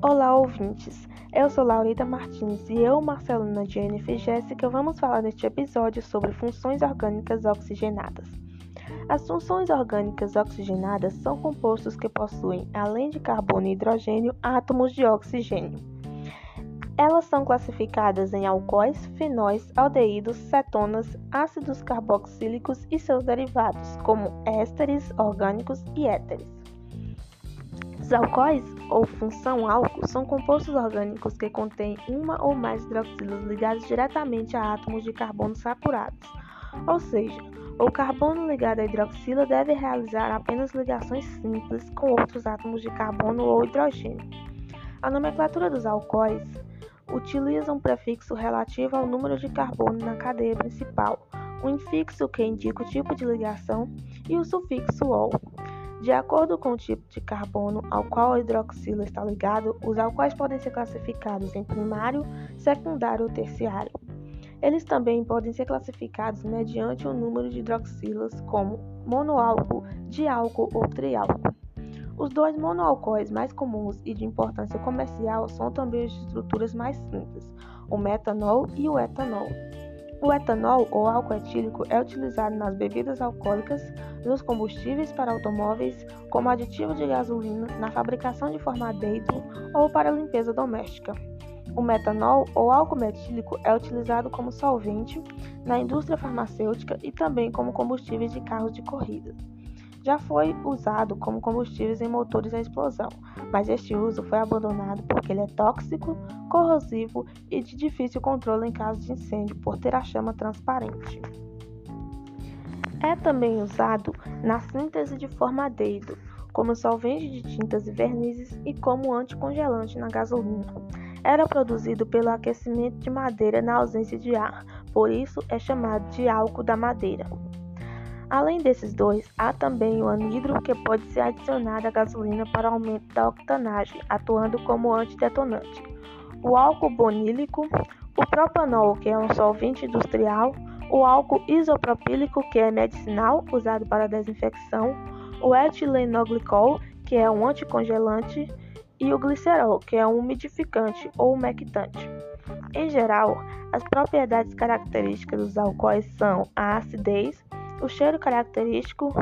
Olá, ouvintes! Eu sou Laurita Martins e eu, Marcelina Jennifer e Jéssica, vamos falar neste episódio sobre funções orgânicas oxigenadas. As funções orgânicas oxigenadas são compostos que possuem, além de carbono e hidrogênio, átomos de oxigênio. Elas são classificadas em alcoóis, fenóis, aldeídos, cetonas, ácidos carboxílicos e seus derivados, como ésteres orgânicos e éteres. Os alcoóis, ou função álcool, são compostos orgânicos que contêm uma ou mais hidroxilas ligadas diretamente a átomos de carbono saturados, ou seja, o carbono ligado à hidroxila deve realizar apenas ligações simples com outros átomos de carbono ou hidrogênio. A nomenclatura dos alcoóis utiliza um prefixo relativo ao número de carbono na cadeia principal, um infixo que indica o tipo de ligação e o sufixo ol. De acordo com o tipo de carbono ao qual a hidroxila está ligado, os alcoóis podem ser classificados em primário, secundário ou terciário. Eles também podem ser classificados mediante o número de hidroxilas como monoálcool, diálcool ou triálcool. Os dois monoalcoóis mais comuns e de importância comercial são também de estruturas mais simples, o metanol e o etanol. O etanol, ou álcool etílico, é utilizado nas bebidas alcoólicas, nos combustíveis para automóveis, como aditivo de gasolina, na fabricação de formaldeído ou para limpeza doméstica. O metanol ou álcool metílico é utilizado como solvente na indústria farmacêutica e também como combustível de carros de corrida. Já foi usado como combustíveis em motores a explosão, mas este uso foi abandonado porque ele é tóxico, corrosivo e de difícil controle em caso de incêndio por ter a chama transparente. É também usado na síntese de formaldeído, como solvente de tintas e vernizes e como anticongelante na gasolina era produzido pelo aquecimento de madeira na ausência de ar, por isso é chamado de álcool da madeira. Além desses dois, há também o anidro que pode ser adicionado à gasolina para aumento da octanagem, atuando como antidetonante. O álcool bonílico, o propanol, que é um solvente industrial, o álcool isopropílico, que é medicinal, usado para desinfecção, o etilenoglicol, que é um anticongelante, e o glicerol, que é um umidificante ou umectante. Em geral, as propriedades características dos alcoóis são a acidez, o cheiro característico,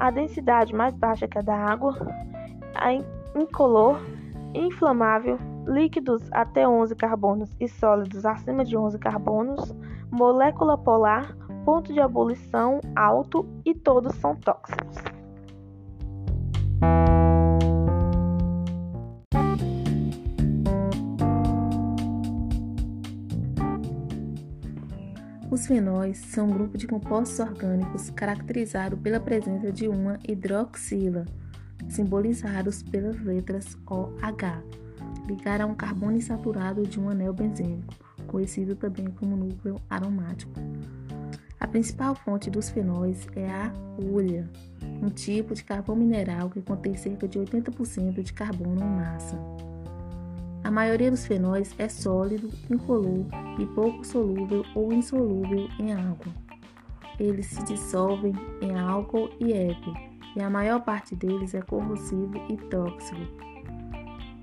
a densidade mais baixa que a da água, a incolor, inflamável, líquidos até 11 carbonos e sólidos acima de 11 carbonos, molécula polar, ponto de ebulição alto e todos são tóxicos. Fenóis são um grupo de compostos orgânicos caracterizado pela presença de uma hidroxila, simbolizados pelas letras OH, ligada a um carbono insaturado de um anel benzênico, conhecido também como núcleo aromático. A principal fonte dos fenóis é a hulha, um tipo de carvão mineral que contém cerca de 80% de carbono em massa. A maioria dos fenóis é sólido, incolor e pouco solúvel ou insolúvel em água. Eles se dissolvem em álcool e éter, e a maior parte deles é corrosivo e tóxico.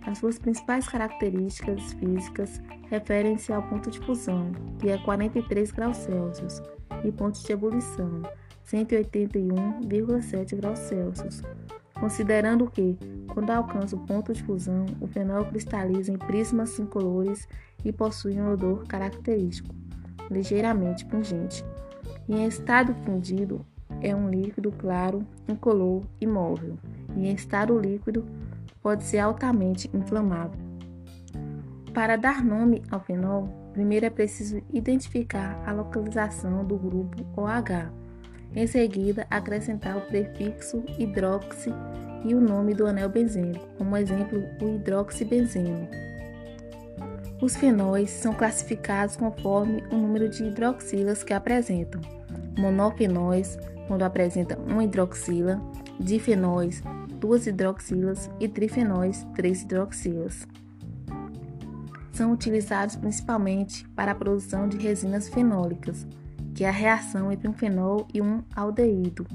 As suas principais características físicas referem-se ao ponto de fusão, que é 43 graus Celsius, e ponto de ebulição, 181,7 graus Celsius, considerando que, quando alcança o ponto de fusão, o fenol cristaliza em prismas incolores e possui um odor característico, ligeiramente pungente. E em estado fundido, é um líquido claro, incolor e móvel, e em estado líquido, pode ser altamente inflamável. Para dar nome ao fenol, primeiro é preciso identificar a localização do grupo OH em seguida, acrescentar o prefixo hidroxi e o nome do anel benzênico, como exemplo, o hidroxibenzeno. Os fenóis são classificados conforme o número de hidroxilas que apresentam. Monofenóis, quando apresentam uma hidroxila, difenóis, duas hidroxilas e trifenóis, três hidroxilas. São utilizados principalmente para a produção de resinas fenólicas, que é a reação entre um fenol e um aldeído,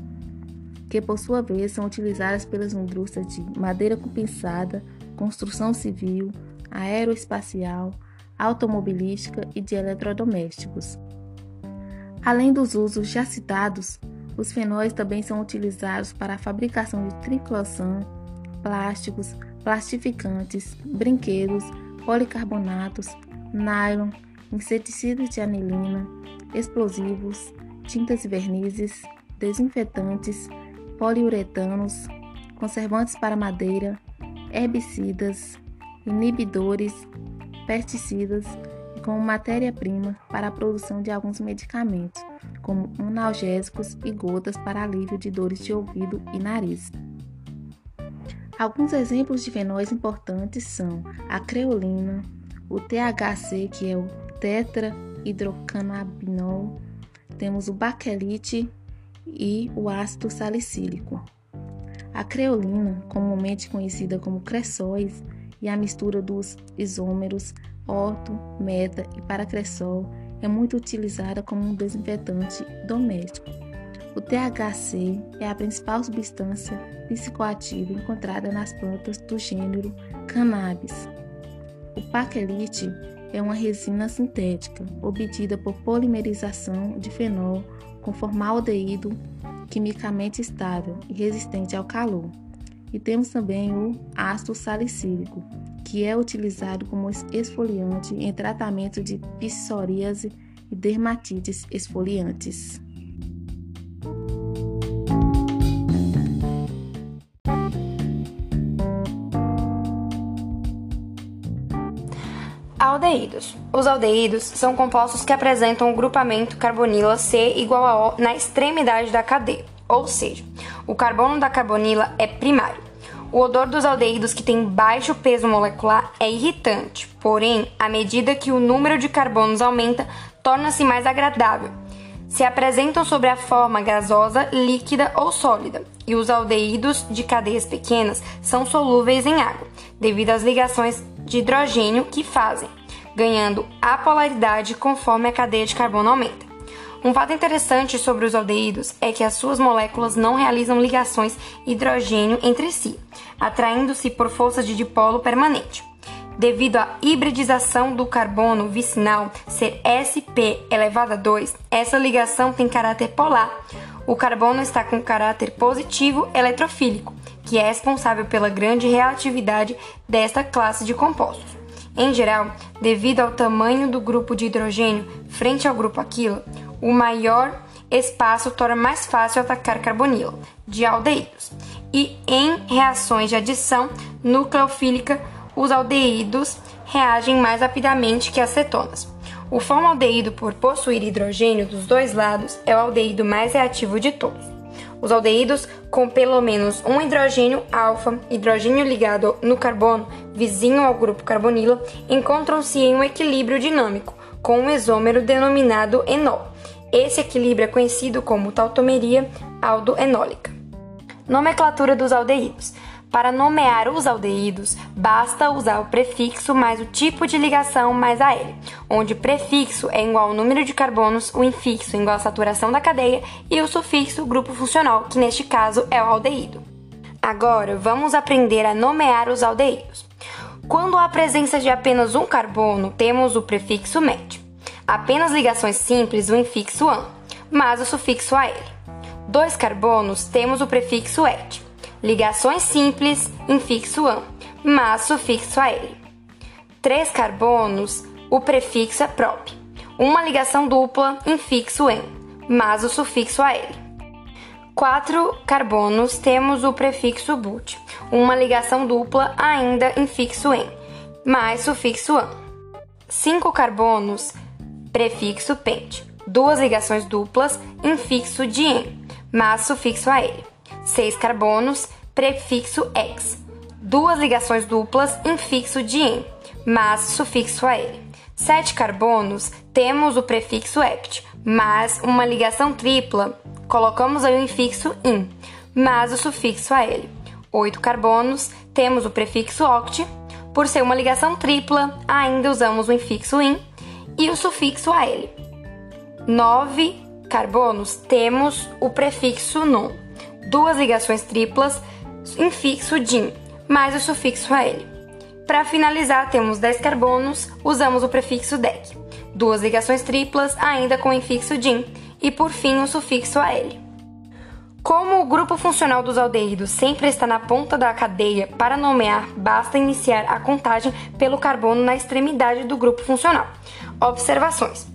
que por sua vez são utilizadas pelas indústrias de madeira compensada, construção civil, aeroespacial, automobilística e de eletrodomésticos. Além dos usos já citados, os fenóis também são utilizados para a fabricação de triclosan, plásticos, plastificantes, brinquedos, policarbonatos, nylon, inseticidas de anilina, explosivos, tintas e vernizes, desinfetantes, poliuretanos, conservantes para madeira, herbicidas, inibidores, pesticidas e como matéria-prima para a produção de alguns medicamentos, como analgésicos e gotas para alívio de dores de ouvido e nariz. Alguns exemplos de fenóis importantes são a creolina, o THC, que é o tetrahidrocannabinol, temos o baquelite e o ácido salicílico. A creolina, comumente conhecida como cressóis, e a mistura dos isômeros orto, meta e paracressol é muito utilizada como um desinfetante doméstico. O THC é a principal substância psicoativa encontrada nas plantas do gênero Cannabis. O paquelite é uma resina sintética obtida por polimerização de fenol com formaldeído quimicamente estável e resistente ao calor. E temos também o ácido salicílico, que é utilizado como esfoliante em tratamento de psoríase e dermatites esfoliantes. Aldeídos. Os aldeídos são compostos que apresentam o grupamento carbonila C igual a O na extremidade da cadeia, ou seja, o carbono da carbonila é primário. O odor dos aldeídos que tem baixo peso molecular é irritante, porém, à medida que o número de carbonos aumenta, torna-se mais agradável. Se apresentam sob a forma gasosa, líquida ou sólida, e os aldeídos de cadeias pequenas são solúveis em água, devido às ligações de hidrogênio que fazem, ganhando apolaridade conforme a cadeia de carbono aumenta. Um fato interessante sobre os aldeídos é que as suas moléculas não realizam ligações hidrogênio entre si, atraindo-se por força de dipolo permanente. Devido à hibridização do carbono vicinal ser sp elevado a 2, essa ligação tem caráter polar. O carbono está com caráter positivo eletrofílico, que é responsável pela grande reatividade desta classe de compostos. Em geral, devido ao tamanho do grupo de hidrogênio frente ao grupo aquilo, o maior espaço torna mais fácil atacar carbonilo de aldeídos. E em reações de adição nucleofílica, os aldeídos reagem mais rapidamente que as cetonas. O formaldeído, por possuir hidrogênio dos dois lados, é o aldeído mais reativo de todos. Os aldeídos com pelo menos um hidrogênio alfa, hidrogênio ligado no carbono, vizinho ao grupo carbonilo, encontram-se em um equilíbrio dinâmico, com um isômero denominado enol esse equilíbrio é conhecido como tautomeria aldoenólica. Nomenclatura dos aldeídos. Para nomear os aldeídos, basta usar o prefixo mais o tipo de ligação mais a L, onde o prefixo é igual ao número de carbonos, o infixo igual à saturação da cadeia e o sufixo grupo funcional, que neste caso é o aldeído. Agora, vamos aprender a nomear os aldeídos. Quando há presença de apenas um carbono, temos o prefixo met. Apenas ligações simples, o infixo an, mas o sufixo AL. Dois carbonos, temos o prefixo et ligações simples, infixo an, mas sufixo AL. Três carbonos, o prefixo é prop. Uma ligação dupla, infixo en, mas o sufixo AL. Quatro carbonos, temos o prefixo but. Uma ligação dupla, ainda infixo en, mais sufixo an. Cinco carbonos, prefixo pent. Duas ligações duplas, infixo de en, mas sufixo AL. 6 carbonos, prefixo ex, duas ligações duplas, infixo de em, mas sufixo a ele. 7 carbonos, temos o prefixo hept, mas uma ligação tripla, colocamos aí o infixo in, mas o sufixo a ele. 8 carbonos, temos o prefixo oct, por ser uma ligação tripla, ainda usamos o infixo in e o sufixo a ele. 9 carbonos, temos o prefixo non, duas ligações triplas, infixo din, mais o sufixo AL. Para finalizar, temos 10 carbonos, usamos o prefixo dec, duas ligações triplas, ainda com infixo din, e por fim o sufixo AL. Como o grupo funcional dos aldeídos sempre está na ponta da cadeia, para nomear basta iniciar a contagem pelo carbono na extremidade do grupo funcional. Observações: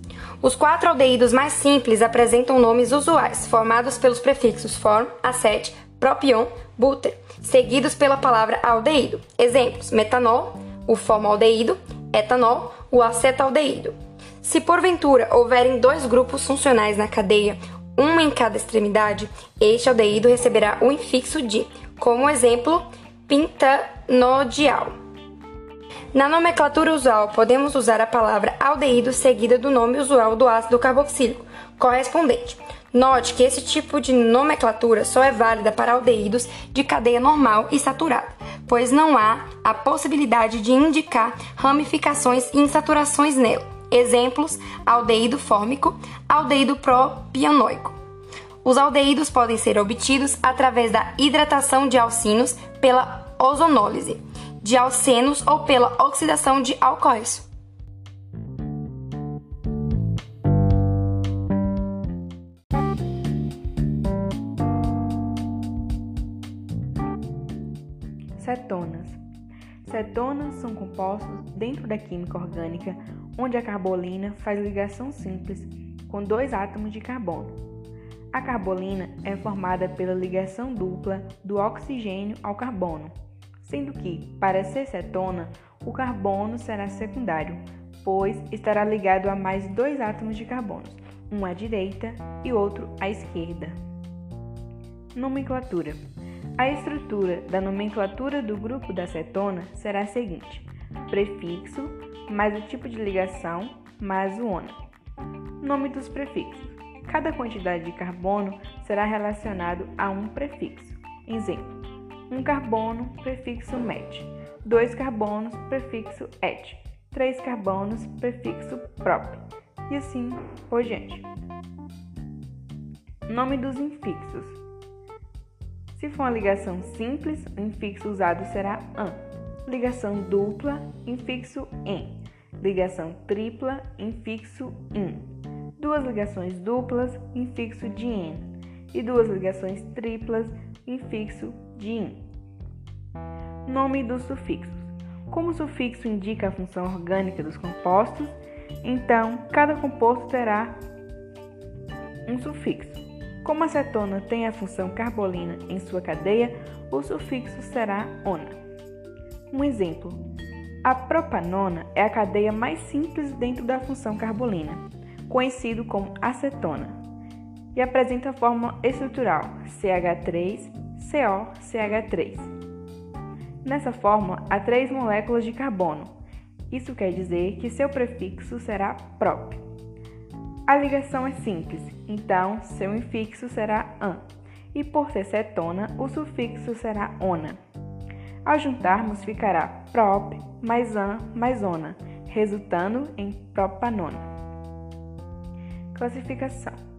Os quatro aldeídos mais simples apresentam nomes usuais, formados pelos prefixos form, acet, propion, buter, seguidos pela palavra aldeído. Exemplos: metanol, o formaldeído, etanol, o acetaldeído. Se porventura houverem dois grupos funcionais na cadeia, uma em cada extremidade, este aldeído receberá o infixo de, como exemplo, pintanodial. Na nomenclatura usual, podemos usar a palavra aldeído seguida do nome usual do ácido carboxílico correspondente. Note que esse tipo de nomenclatura só é válida para aldeídos de cadeia normal e saturada, pois não há a possibilidade de indicar ramificações e insaturações nela. Exemplos: aldeído fórmico, aldeído propianoico. Os aldeídos podem ser obtidos através da hidratação de alcinos pela ozonólise de alcenos ou pela oxidação de alcoóis. Cetonas. Cetonas são compostos dentro da química orgânica onde a carbolina faz ligação simples com dois átomos de carbono. A carbolina é formada pela ligação dupla do oxigênio ao carbono, sendo que, para ser cetona, o carbono será secundário, pois estará ligado a mais dois átomos de carbono, um à direita e outro à esquerda. Nomenclatura: A estrutura da nomenclatura do grupo da cetona será a seguinte: prefixo mais o tipo de ligação mais o ona. Nome dos prefixos: Cada quantidade de carbono será relacionado a um prefixo. Exemplo: um carbono, prefixo met, dois carbonos, prefixo et, três carbonos, prefixo prop, e assim por diante. Nome dos infixos: se for uma ligação simples, o infixo usado será an. Ligação dupla, infixo em. Ligação tripla, infixo in. Duas ligações duplas, infixo de en. E duas ligações triplas, infixo de in. Nome dos sufixos. Como o sufixo indica a função orgânica dos compostos, então cada composto terá um sufixo. Como a cetona tem a função carbolina em sua cadeia, o sufixo será ona. Um exemplo: a propanona é a cadeia mais simples dentro da função carbolina, conhecido como acetona, e apresenta a forma estrutural CH3COCH3. Nessa fórmula há três moléculas de carbono. Isso quer dizer que seu prefixo será prop. A ligação é simples, então seu infixo será an, e por ser cetona, o sufixo será ona. Ao juntarmos, ficará prop mais an mais ona, resultando em propanona. Classificação: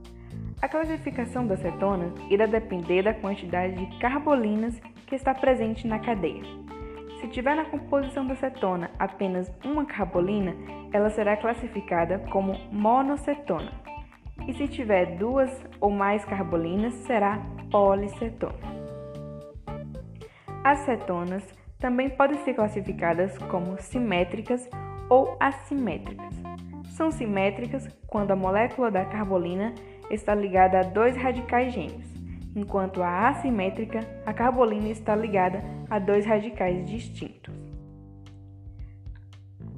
A classificação das cetonas irá depender da quantidade de carbolinas que está presente na cadeia. Se tiver na composição da cetona apenas uma carbolina, ela será classificada como monocetona. E se tiver duas ou mais carbolinas, será policetona. As cetonas também podem ser classificadas como simétricas ou assimétricas. São simétricas quando a molécula da carbolina está ligada a dois radicais gêmeos enquanto a assimétrica, a carbolina está ligada a dois radicais distintos.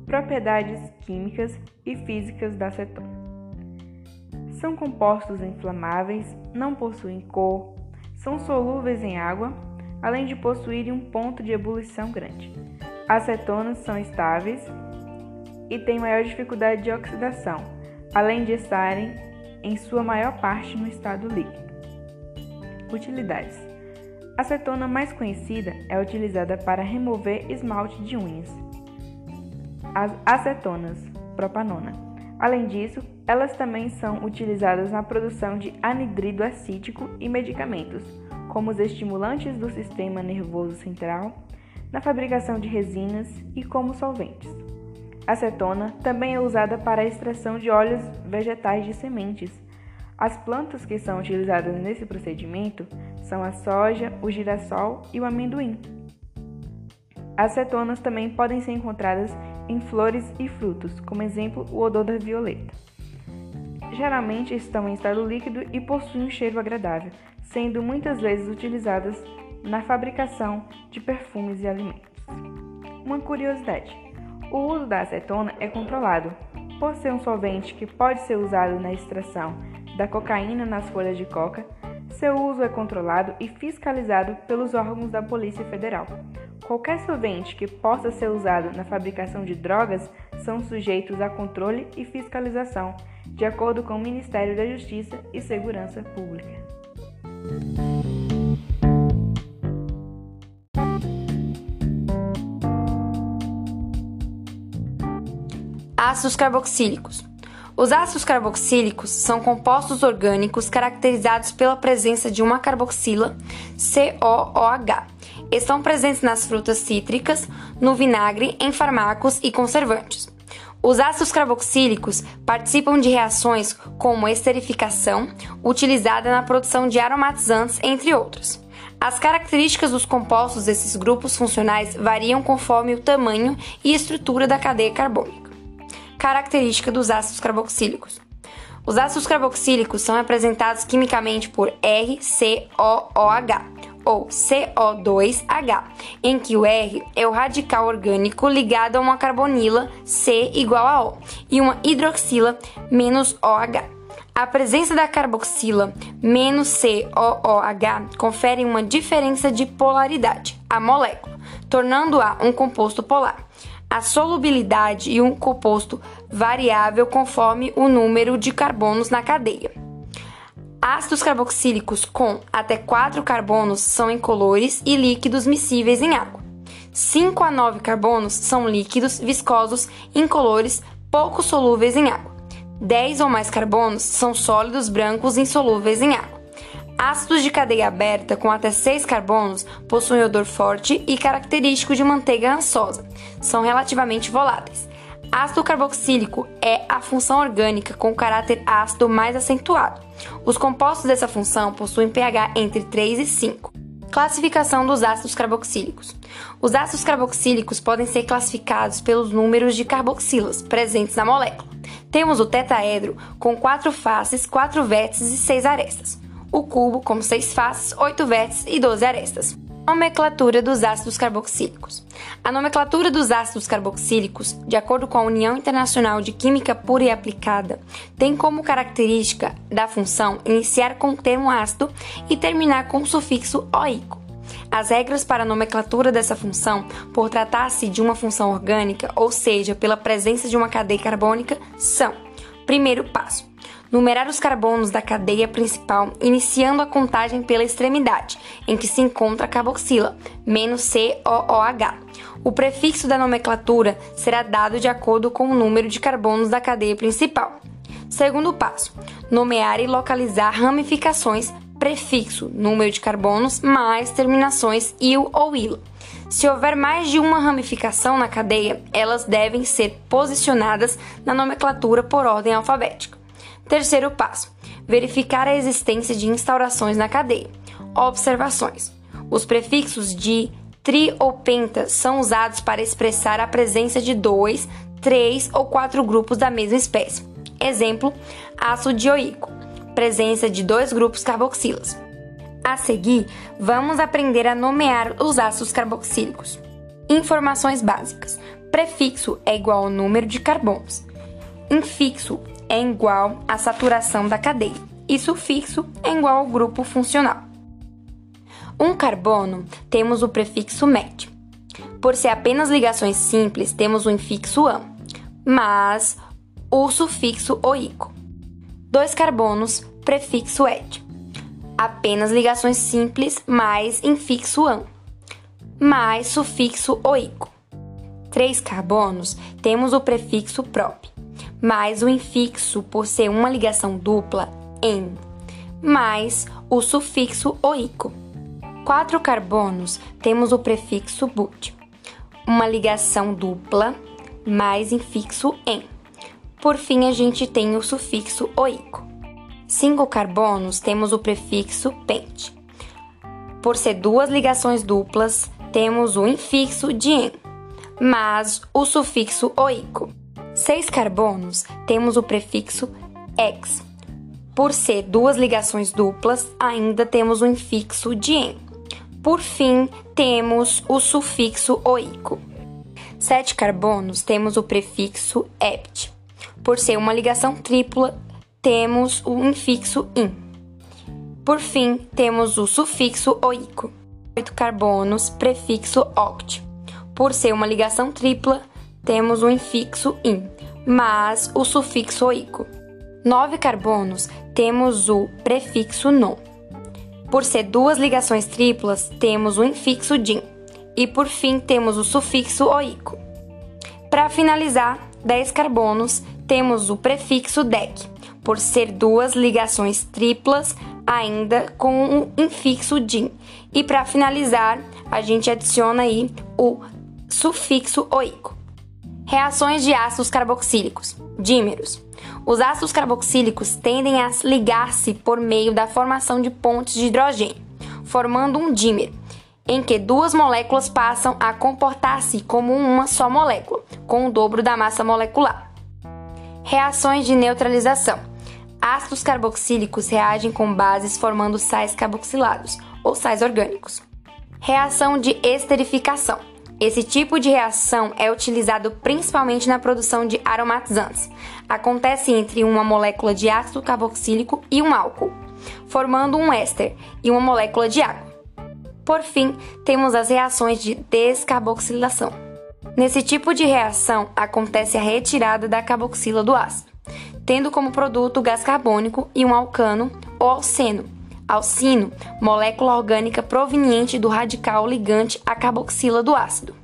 Propriedades químicas e físicas da acetona. São compostos inflamáveis, não possuem cor, são solúveis em água, além de possuírem um ponto de ebulição grande. Acetonas são estáveis e têm maior dificuldade de oxidação, além de estarem em sua maior parte no estado líquido. Utilidades: A acetona mais conhecida é utilizada para remover esmalte de unhas. As acetonas propanona. Além disso, elas também são utilizadas na produção de anidrido acítico e medicamentos, como os estimulantes do sistema nervoso central, na fabricação de resinas e como solventes. Acetona também é usada para a extração de óleos vegetais de sementes. As plantas que são utilizadas nesse procedimento são a soja, o girassol e o amendoim. As cetonas também podem ser encontradas em flores e frutos, como exemplo o odor da violeta. Geralmente estão em estado líquido e possuem um cheiro agradável, sendo muitas vezes utilizadas na fabricação de perfumes e alimentos. Uma curiosidade: o uso da acetona é controlado, por ser um solvente que pode ser usado na extração da cocaína nas folhas de coca. Seu uso é controlado e fiscalizado pelos órgãos da Polícia Federal. Qualquer solvente que possa ser usado na fabricação de drogas são sujeitos a controle e fiscalização, de acordo com o Ministério da Justiça e Segurança Pública. Ácidos carboxílicos. Os ácidos carboxílicos são compostos orgânicos caracterizados pela presença de uma carboxila, COOH. Estão presentes nas frutas cítricas, no vinagre, em farmacos e conservantes. Os ácidos carboxílicos participam de reações como esterificação, utilizada na produção de aromatizantes, entre outros. As características dos compostos desses grupos funcionais variam conforme o tamanho e estrutura da cadeia carbônica característica dos ácidos carboxílicos. Os ácidos carboxílicos são representados quimicamente por RCOOH ou CO2H, em que o R é o radical orgânico ligado a uma carbonila C igual a O e uma hidroxila menos OH. A presença da carboxila menos COOH confere uma diferença de polaridade à molécula, tornando-a um composto polar a solubilidade e um composto variável conforme o número de carbonos na cadeia. Ácidos carboxílicos com até 4 carbonos são incolores e líquidos miscíveis em água. 5 a 9 carbonos são líquidos, viscosos, incolores, pouco solúveis em água. 10 ou mais carbonos são sólidos brancos insolúveis em água. Ácidos de cadeia aberta com até 6 carbonos possuem odor forte e característico de manteiga rançosa. São relativamente voláteis. Ácido carboxílico é a função orgânica com caráter ácido mais acentuado. Os compostos dessa função possuem pH entre 3 e 5. Classificação dos ácidos carboxílicos. Os ácidos carboxílicos podem ser classificados pelos números de carboxilas presentes na molécula. Temos o tetaedro com quatro faces, quatro vértices e seis arestas o cubo com seis faces, oito vértices e 12 arestas. Nomenclatura dos ácidos carboxílicos. A nomenclatura dos ácidos carboxílicos, de acordo com a União Internacional de Química Pura e Aplicada, tem como característica da função iniciar com o termo ácido e terminar com o sufixo oico. As regras para a nomenclatura dessa função, por tratar-se de uma função orgânica, ou seja, pela presença de uma cadeia carbônica, são: primeiro passo, numerar os carbonos da cadeia principal, iniciando a contagem pela extremidade, em que se encontra a carboxila, menos COOH. O prefixo da nomenclatura será dado de acordo com o número de carbonos da cadeia principal. Segundo passo: nomear e localizar ramificações, prefixo, número de carbonos, mais terminações il ou ilo. Se houver mais de uma ramificação na cadeia, elas devem ser posicionadas na nomenclatura por ordem alfabética. Terceiro passo: verificar a existência de instaurações na cadeia. Observações: os prefixos de tri ou penta são usados para expressar a presença de dois, três ou quatro grupos da mesma espécie. Exemplo: ácido dioico, presença de dois grupos carboxilas. A seguir, vamos aprender a nomear os ácidos carboxílicos. Informações básicas: prefixo é igual ao número de carbonos. Infixo é igual à saturação da cadeia e sufixo é igual ao grupo funcional. Um carbono, temos o prefixo met. Por ser apenas ligações simples, temos o infixo am, mas o sufixo oico. Dois carbonos, prefixo et. Apenas ligações simples, mais infixo am, mais sufixo oico. Três carbonos, temos o prefixo prop mais o infixo por ser uma ligação dupla, en, mais o sufixo oico. Quatro carbonos temos o prefixo but, uma ligação dupla, mais infixo en. Por fim, a gente tem o sufixo oico. Cinco carbonos temos o prefixo pente. Por ser duas ligações duplas, temos o infixo de en, mas o sufixo oico. Seis carbonos temos o prefixo ex. Por ser duas ligações duplas, ainda temos o infixo de en. Por fim, temos o sufixo oico. Sete carbonos temos o prefixo ept. Por ser uma ligação tripla, temos o infixo in. Por fim, temos o sufixo oico. Oito carbonos, prefixo oct. Por ser uma ligação tripla, temos o infixo in, mas o sufixo oico. Nove carbonos, temos o prefixo non. Por ser duas ligações triplas, temos o infixo din. E por fim, temos o sufixo oico. Para finalizar, 10 carbonos, temos o prefixo dec. Por ser duas ligações triplas, ainda com o infixo din. E para finalizar, a gente adiciona aí o sufixo oico. Reações de ácidos carboxílicos, dímeros. Os ácidos carboxílicos tendem a ligar-se por meio da formação de pontes de hidrogênio, formando um dímero, em que duas moléculas passam a comportar-se como uma só molécula, com o dobro da massa molecular. Reações de neutralização. Ácidos carboxílicos reagem com bases formando sais carboxilados, ou sais orgânicos. Reação de esterificação. Esse tipo de reação é utilizado principalmente na produção de aromatizantes. Acontece entre uma molécula de ácido carboxílico e um álcool, formando um éster e uma molécula de água. Por fim, temos as reações de descarboxilação. Nesse tipo de reação, acontece a retirada da carboxila do ácido, tendo como produto o gás carbônico e um alcano ou alceno, Alcino, molécula orgânica proveniente do radical ligante à carboxila do ácido.